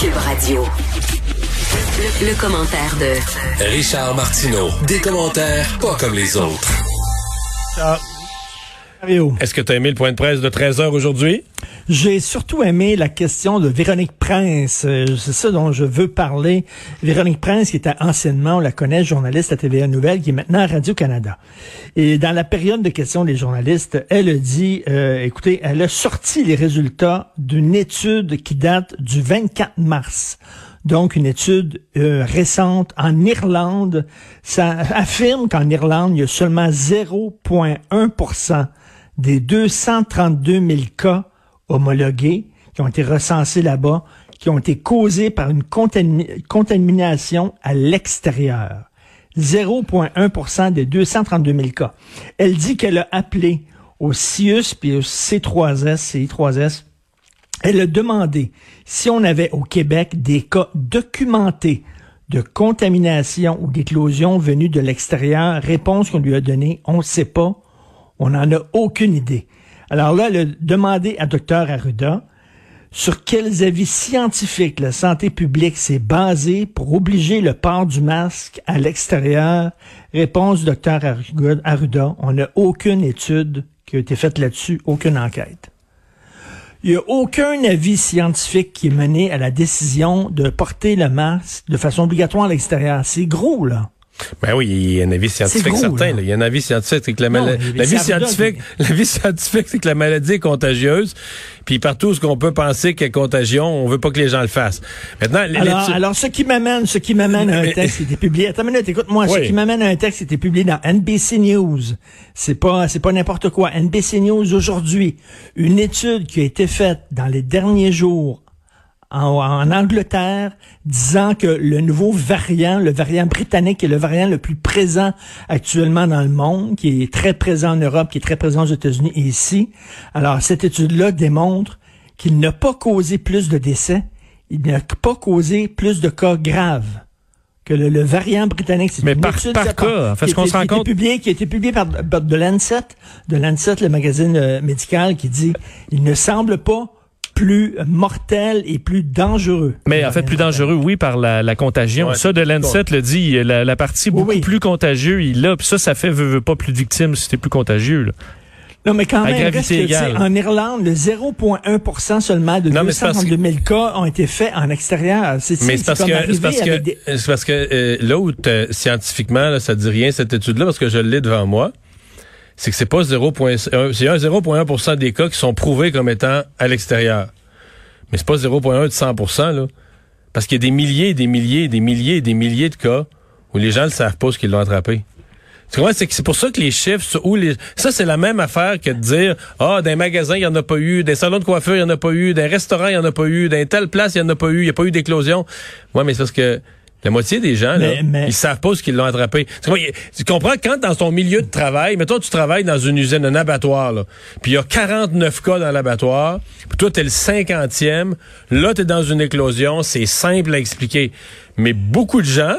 Cube Radio. Le, le commentaire de Richard Martineau. Des commentaires pas comme les autres. Est-ce que tu as aimé le point de presse de 13 heures aujourd'hui? J'ai surtout aimé la question de Véronique Prince. Euh, C'est ça dont je veux parler. Véronique Prince, qui était anciennement, on la connaît, journaliste à TVA Nouvelle, qui est maintenant à Radio-Canada. Et dans la période de questions des journalistes, elle a dit, euh, écoutez, elle a sorti les résultats d'une étude qui date du 24 mars. Donc, une étude euh, récente en Irlande. Ça affirme qu'en Irlande, il y a seulement 0,1% des 232 000 cas homologués qui ont été recensés là-bas, qui ont été causés par une contami- contamination à l'extérieur. 0,1% des 232 000 cas. Elle dit qu'elle a appelé au CIUS puis au C3S, CI3S, elle a demandé si on avait au Québec des cas documentés de contamination ou d'éclosion venus de l'extérieur. Réponse qu'on lui a donnée, on ne sait pas. On n'en a aucune idée. Alors là, elle a à Dr Arruda sur quels avis scientifiques la santé publique s'est basée pour obliger le port du masque à l'extérieur. Réponse Dr Arruda, on n'a aucune étude qui a été faite là-dessus, aucune enquête. Il n'y a aucun avis scientifique qui est mené à la décision de porter le masque de façon obligatoire à l'extérieur. C'est gros, là. Ben oui, il y a un avis scientifique gros, certain. là. là. Il y a un avis scientifique, c'est que la maladie, l'avis scientifique, l'avis scientifique, c'est que la maladie est contagieuse. Puis partout ce qu'on peut penser a contagion, on veut pas que les gens le fassent. Maintenant, Alors, alors, ce qui m'amène, ce qui m'amène à un texte qui était publié. Attends une minute, écoute-moi. Ce qui m'amène à un texte qui était publié dans NBC News. C'est pas, c'est pas n'importe quoi. NBC News aujourd'hui. Une étude qui a été faite dans les derniers jours en, en Angleterre, disant que le nouveau variant, le variant britannique, est le variant le plus présent actuellement dans le monde, qui est très présent en Europe, qui est très présent aux États-Unis et ici. Alors, cette étude-là démontre qu'il n'a pas causé plus de décès, il n'a pas causé plus de cas graves que le, le variant britannique. C'est une par- étude par qui cas, parce qui a qu'on se rend qui a été compte- publié, qui a été publié par, par de Lancet, de Lancet, le magazine euh, médical, qui dit il ne semble pas plus mortel et plus dangereux. Mais en fait, plus dangereux, oui, par la, la contagion. Ouais, ça, de Lancet le dit, la, la partie beaucoup oui. plus contagieuse, il l'a. Puis ça, ça fait, veut, veut pas plus de victimes si t'es plus contagieux. là. Non, mais quand À même, gravité reste que, en Irlande, le 0,1 seulement de Non, mais c'est parce 232 000 cas ont été faits en extérieur. C'est Mais c'est parce que c'est parce que des- c'est parce que euh, là où t'as- scientifiquement là, ça dit rien cette étude là parce que je l'ai devant moi, c'est que c'est pas 0.1 c'est un 0.1% des cas qui sont prouvés comme étant à l'extérieur. Mais c'est pas 0.1 de 100% là. Parce qu'il y a des milliers, des milliers, des milliers, des milliers de cas où les gens ne savent pas ce qu'ils l'ont attrapé. Tu comprends? C'est pour ça que les chiffres, où les, ça, c'est la même affaire que de dire, ah, d'un magasin, il n'y en a pas eu, des salons de coiffure, il n'y en a pas eu, d'un restaurant, il n'y en a pas eu, d'un telle place, il n'y en a pas eu, il n'y a pas eu d'éclosion. Ouais, mais c'est parce que la moitié des gens, là, Mais- ils savent pas ce qu'ils l'ont attrapé. Tu comprends? Tu comprends quand dans ton milieu de travail, mettons, tu travailles dans une usine, un abattoir, là, puis il y a 49 cas dans l'abattoir, puis toi, t'es le 50e, là, t'es dans une éclosion, c'est simple à expliquer. Mais beaucoup de gens,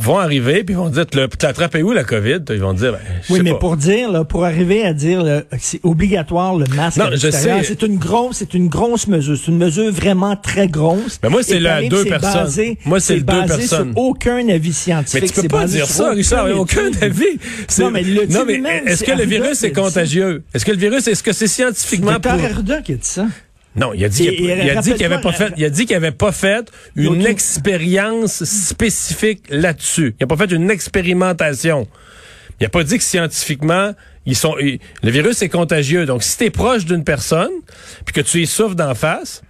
vont arriver puis vont dire l'as attrapé où la Covid? Ils vont dire ben, je Oui, sais mais pas. pour dire, là, pour arriver à dire là, que c'est obligatoire le masque Non, à je sais. c'est une grosse, c'est une grosse mesure. C'est une mesure vraiment très grosse. Mais moi, c'est le pareil, deux c'est personnes. basé- Moi, c'est le deux basé personnes. Sur aucun avis scientifique. Mais tu peux C'est pas dire ça, Richard, aucun étude. avis. C'est- Non, mais l'a dit non, mais est-ce c'est que le virus est contagieux? Est-ce que le virus, est-ce que c'est scientifiquement? Arruda qui a dit ça. Non, il a dit qu'il a, et il a dit qu'il avait pas fait, il a dit qu'il avait pas fait une expérience spécifique là-dessus. Il a pas fait une expérimentation. Il a pas dit que scientifiquement, ils sont, ils- le virus est contagieux. Donc, si t'es proche d'une personne, puis que tu y souffres d'en face,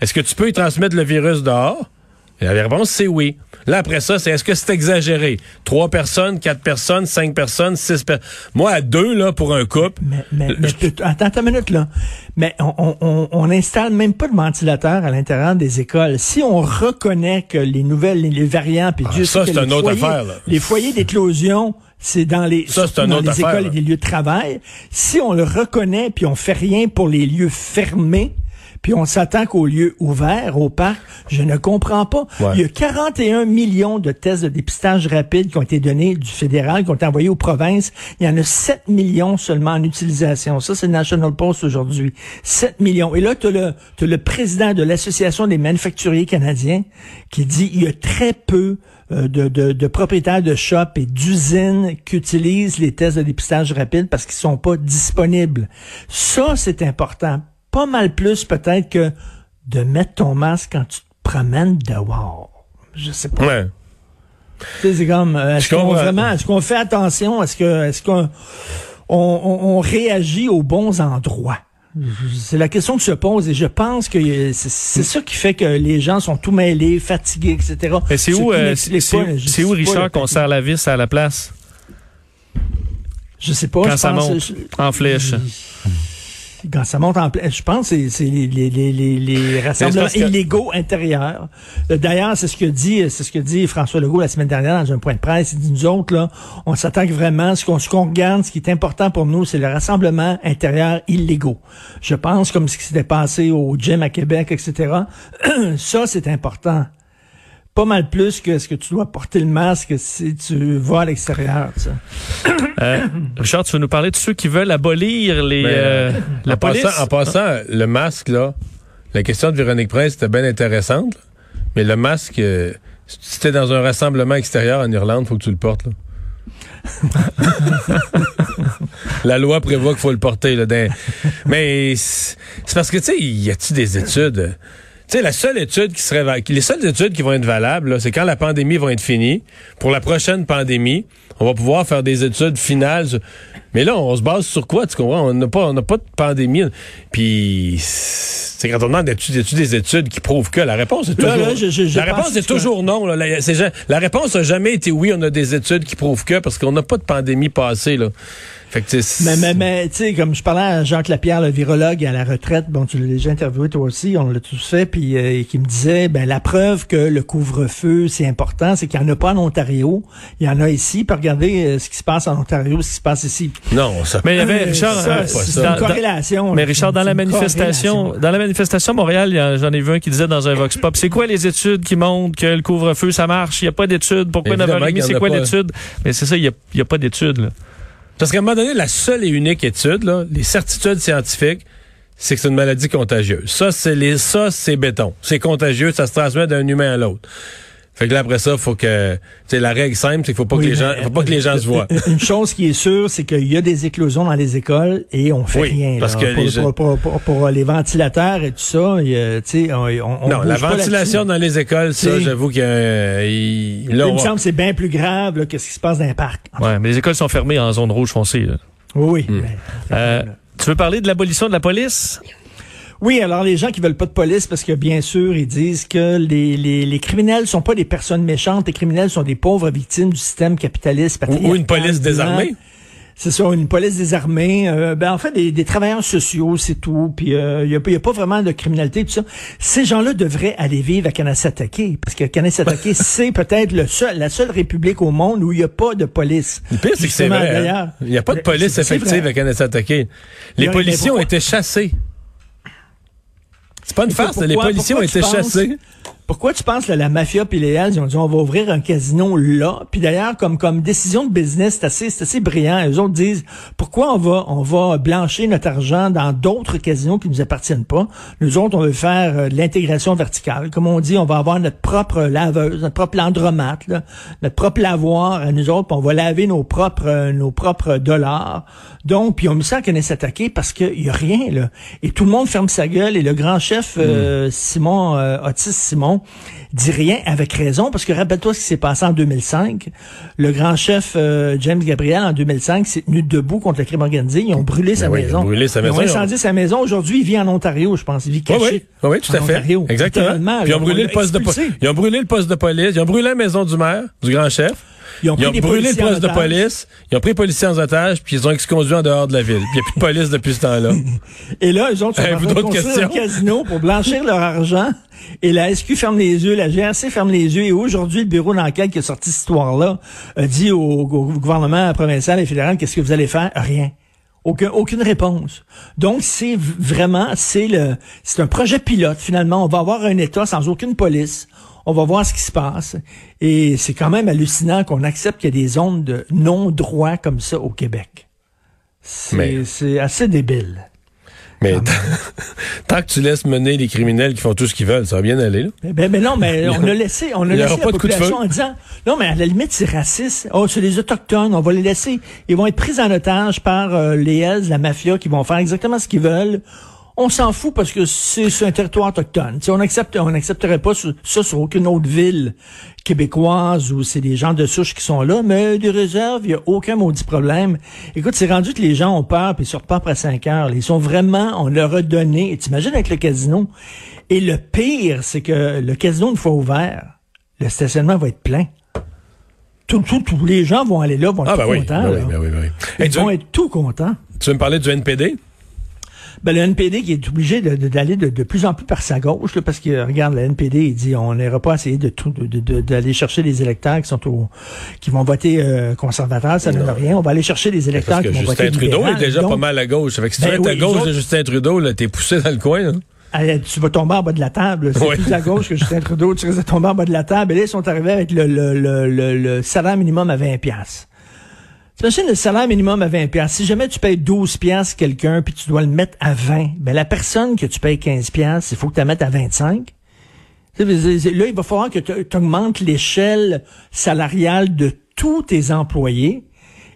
est-ce que tu peux y transmettre le virus dehors? Et la réponse, c'est oui. Là, après ça, c'est est-ce que c'est exagéré? Trois personnes, quatre personnes, cinq personnes, six personnes. Moi, à deux, là, pour un couple, Mais, attends, une minute, là. Mais on, on, on, on installe même pas de ventilateur à l'intérieur des écoles. Si on reconnaît que les nouvelles, les, les variants, puis Dieu Ah, ça, sait que c'est les une autre foyers- affaire, là. Les foyers d'éclosion, c'est dans les, Ça, dans affaire, écoles là. et les lieux de travail. Si on le reconnaît, puis on fait rien pour les lieux fermés, puis on s'attend qu'au lieu ouvert, au parc, je ne comprends pas. Ouais. Il y a 41 millions de tests de dépistage rapide qui ont été donnés du fédéral, qui ont été envoyés aux provinces. Il y en a 7 millions seulement en utilisation. Ça, c'est National Post aujourd'hui. 7 millions. Et là, tu as le, président de l'Association des manufacturiers canadiens qui dit il y a très peu euh, de, de, de propriétaires de shops et d'usines qui utilisent les tests de dépistage rapide parce qu'ils sont pas disponibles. Ça, c'est important. Pas mal plus peut-être que de mettre ton masque quand tu te promènes dehors. Je sais pas. Ouais. C'est comme, euh, est-ce qu'on vraiment, est-ce qu'on fait attention? Est-ce que, est-ce qu'on on, on- on réagit aux bons endroits? C'est la question que se pose et je pense que c'est ça qui fait que les gens sont tout mêlés, fatigués, etc. C'est où, euh, c'est où pas Richard, qu'on serre la vis à la place? Je sais pas. quand je ça pense- monte je- en flèche? Quand ça monte en plein, je pense que c'est- les, les, les, les, rassemblements que- illégaux intérieurs. D'ailleurs, c'est ce que dit c'est ce que dit François Legault la semaine dernière dans un point de presse. Il dit nous autres là, on s'attaque vraiment. Ce qu'on ce qu'on regarde, ce qui est important pour nous, c'est le rassemblement intérieur illégaux. Je pense comme ce qui s'était passé au gym à Québec, etc. ça, c'est important. Pas mal plus que ce que tu dois porter le masque si tu vas à l'extérieur. tu sais. Euh, Richard, tu veux nous parler de ceux qui veulent abolir les, Mais, euh, la en, police? passant, en passant, le masque, là, la question de Véronique Prince était bien intéressante, là. mais le masque, euh, si t'es dans un rassemblement extérieur en Irlande, faut que tu le portes. Là. la loi prévoit qu'il faut le porter. Là, dans- Mais c'est c'est parce que, tu sais, y a-t-il des études? Tu sais, la seule étude qui serait les seules études qui vont être valables, c'est quand la pandémie va être finie. Pour la prochaine pandémie, on va pouvoir faire des études finales. Mais là, on se base sur quoi, tu comprends? On n'a pas, on n'a pas de pandémie. Puis, c'est quand on demande d'études, des études qui prouvent que? La réponse est toujours, là, je- je- je la réponse est que- toujours non. là. La, la réponse a jamais été oui, on a des études qui prouvent que, parce qu'on n'a pas de pandémie passée, là. Fait que, Mais, mais, mais tu sais, comme je parlais à Jacques Lapierre, le virologue à la retraite, bon, tu l'as déjà interviewé toi aussi, on l'a tous fait, puis euh, qui me disait, ben la preuve que le couvre-feu, c'est important, c'est qu'il n'y en a pas en Ontario, il y en a ici, puis regardez euh, ce qui se passe en Ontario, ce qui se passe ici. non, ça. Mais il y avait, Richard, euh, c'est dans- une corrélation. Mais. Richard, dans C'est la manifestation, dans la manifestation à Montréal, il y a- j'en ai vu un qui disait dans un vox pop, c'est quoi les études qui montrent que le couvre-feu ça marche? Il y a pas d'études. Pourquoi Évidemment 9h30 qu'il y en C'est a quoi pas. l'étude? Mais c'est ça, il y a, a pas d'études. Parce qu'à un moment donné, la seule et unique étude, les certitudes scientifiques, c'est que c'est une maladie contagieuse. Ça, c'est les, ça, c'est béton. C'est contagieux, ça se transmet d'un humain à l'autre. Fait que là, après ça, faut que, tu sais, la règle simple, c'est qu'il faut pas Oui, que les gens, faut pas que les gens se voient. Une chose qui est sûre, c'est qu'il y a des éclosions dans les écoles et on fait Oui, rien. parce là. que pour, les gens- pour, pour, pour- pour les ventilateurs et tout ça, il y a, tu sais, on, on, on non, la ventilation dans les écoles, ça, j'avoue qu'il y a, euh, il- là, Il on me semble que c'est bien plus grave là, que ce qui se passe dans les parcs. Ouais, mais les écoles sont fermées en zone rouge foncée. là. Oui, oui. Hmm. Euh, tu veux parler de l'abolition de la police? Oui, alors les gens qui veulent pas de police, parce que bien sûr, ils disent que les, les, les criminels sont pas des personnes méchantes, les criminels sont des pauvres victimes du système capitaliste. ou, ou une police désarmée. C'est ça, une police désarmée. Euh, ben, en fait, des, des travailleurs sociaux, c'est tout. Puis il n'y a, y a pas vraiment de criminalité, tout ça. Ces gens-là devraient aller vivre à Kanasatake, parce que Kanasatake, c'est peut-être le seul, la seule république au monde où il n'y a pas de police. Le pire, c'est que c'est hein. Il n'y a pas de police effective à Kanesatake. Les policiers ont été chassés. C'est pas une farce, les policiers ont été chassés? Pourquoi tu penses que la mafia puis les Hells, ils ont dit on va ouvrir un casino là, puis d'ailleurs comme comme décision de business, c'est assez assez brillant. Les autres disent pourquoi on va on va blanchir notre argent dans d'autres casinos qui nous appartiennent pas? Nous autres on veut faire euh, de l'intégration verticale. Comme on dit, on va avoir notre propre laveuse, notre propre landromate, là, notre propre lavoir à nous autres, puis on va laver nos propres euh, nos propres dollars. Donc puis on me sent qu'on est s'attaquer parce qu'il y a rien là. Et tout le monde ferme sa gueule et le grand chef euh, Simon euh, Otis Simon dit rien avec raison parce que rappelle-toi ce qui s'est passé en 2005. Le grand chef euh, James Gabriel en 2005 s'est tenu debout contre le crime organisé. Ils ont brûlé sa Ben oui, ils maison. ont brûlé sa Ils ont maison. incendié sa maison. Aujourd'hui, il vit en Ontario, je pense. Il vit caché. oui, oui, oui, tout à fait. Ontario. Exactement. Puis ils ont brûlé on le poste de police. Ils ont brûlé le poste de police. Ils ont brûlé la maison du maire, du grand chef. Ils ont, Ils pris ont des brûlé le poste de police. Ils ont pris les policiers en otage, puis ils ont conduit en dehors de la ville. Puis il n'y a plus de police depuis ce temps-là. Et là, train de d'autres construire un casino pour blanchir leur argent. Et la SQ ferme les yeux, la GRC ferme les yeux. Et aujourd'hui, le bureau d'enquête qui a sorti cette histoire-là a dit au, au gouvernement provincial et fédéral, qu'est-ce que vous allez faire? Rien. Aucun, aucune réponse. Donc, c'est vraiment, c'est le, c'est un projet pilote. Finalement, on va avoir un État sans aucune police. On va voir ce qui se passe. Et c'est quand même hallucinant qu'on accepte qu'il y a des zones de non-droit comme ça au Québec. C'est, Mais- c'est assez débile. Mais tant, que tu laisses mener les criminels qui font tout ce qu'ils veulent, ça va bien aller. Là. Ben, ben, non, mais on a laissé, on a laissé la population en disant, non, mais à la limite, c'est raciste. Oh, c'est les Autochtones, on va les laisser. Ils vont être pris en otage par euh, les Hells, la mafia, qui vont faire exactement ce qu'ils veulent. On s'en fout parce que c'est un territoire autochtone. On accepte, on n'accepterait pas ça sur aucune autre ville québécoise où c'est des gens de souche qui sont là, mais des réserves, il n'y a aucun maudit problème. Écoute, c'est rendu que les gens ont peur puis ils sortent pas après 5 heures. Ils sont vraiment, on leur a donné. Et t'imagines avec le casino. Et le pire, c'est que le casino, une fois ouvert, le stationnement va être plein. Tout, tout- tous les gens vont aller là, vont être Ah, tout ben contents. ben oui, là. ben oui, ben oui. Hey, Ils vont être tout contents. tu veux me parler du NPD? Ben, le NPD qui est obligé de- d'aller de, de, plus en plus par sa gauche, là, parce que regarde, le NPD, il dit on n'ira pas essayer de tout de- d'aller chercher des électeurs qui sont au qui vont voter euh, conservateur, ça ne donne rien. On va aller chercher des électeurs Parce que qui vont Justin voter Trudeau libéral. est déjà Donc, pas mal à gauche. Fait que si tu Ben veux être à oui, gauche les de Justin Trudeau, là, t'es poussé dans le coin. Là. Tu vas tomber en bas de la table. C'est Oui. plus à gauche que Justin Trudeau. Tu risques de tomber en bas de la table. Et là, ils sont arrivés avec le, le, le, le, le salaire minimum à 20 piastres. T'imagines le salaire minimum à 20 piastres. Si jamais tu payes 12 piastres quelqu'un puis tu dois le mettre à 20, ben la personne que tu payes 15 piastres, il faut que tu la mettes à 25. Tu sais, c'est- c'est- Là, il va falloir que tu augmentes l'échelle salariale de tous tes employés.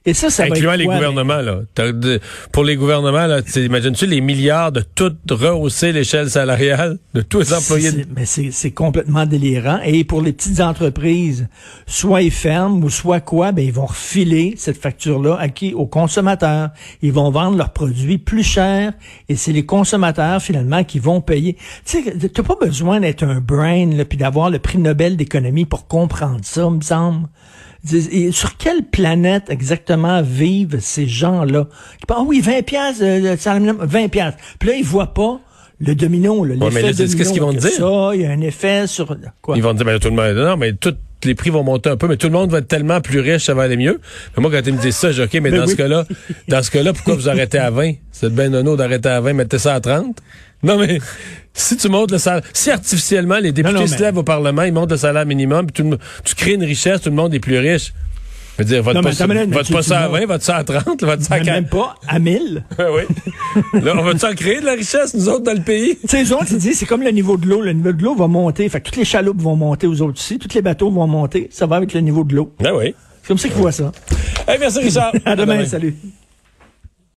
Et ça, ça va Incluant être les quoi, gouvernements, là? De- pour les gouvernements, là, imagines-tu les milliards de tout rehausser l'échelle salariale de tous les employés? Mais c'est c'est complètement délirant. Et pour les petites entreprises, soit ils ferment ou soit quoi, ben ils vont refiler cette facture-là à qui? Aux consommateurs. Ils vont vendre leurs produits plus cher et c'est les consommateurs finalement qui vont payer. Tu sais, t'as pas besoin d'être un brain là, puis d'avoir le prix Nobel d'économie pour comprendre ça, me semble. Et sur quelle planète exactement vivent ces gens-là? Ah oui, 20 piastres, euh, le salaire minimum, 20 piastres. Puis là, ils voient pas le domino, là, mais là, domino. qu'est-ce qu'ils vont dire? Ça, il y a un effet sur quoi? Ils vont dire, ben, tout le monde, non, mais tous les prix vont monter un peu, mais tout le monde va être tellement plus riche, ça va aller mieux. Mais moi, quand ils me disent ça, je dis, OK, mais Ben dans oui. ce cas-là, dans ce cas-là, pourquoi vous arrêtez à 20? C'est bien nono d'arrêter à 20, mettez ça à 30. Non, mais si tu montes le salaire, si artificiellement les députés Non, non, se mais- lèvent au Parlement, ils montent le salaire minimum, puis tout le monde- tu crées une richesse, tout le monde est plus riche. Je veux dire, vote Non, mais pas, attends une minute, vote Mathieu, pas ça à tu montes- 20, vote ça à 30, vote ça à Mais 4. même pas à 1000. oui. Là, on va-tu en créer de la richesse, nous autres, dans le pays? Tu sais, les autres, ils disent, c'est comme le niveau de l'eau. Le niveau de l'eau va monter. Fait que toutes les chaloupes vont monter aux autres ici. Tous les bateaux vont monter. Ça va avec le niveau de l'eau. Ah oui. C'est comme ça qu'ils voient ça. Hey, merci, Richard. À demain, salut.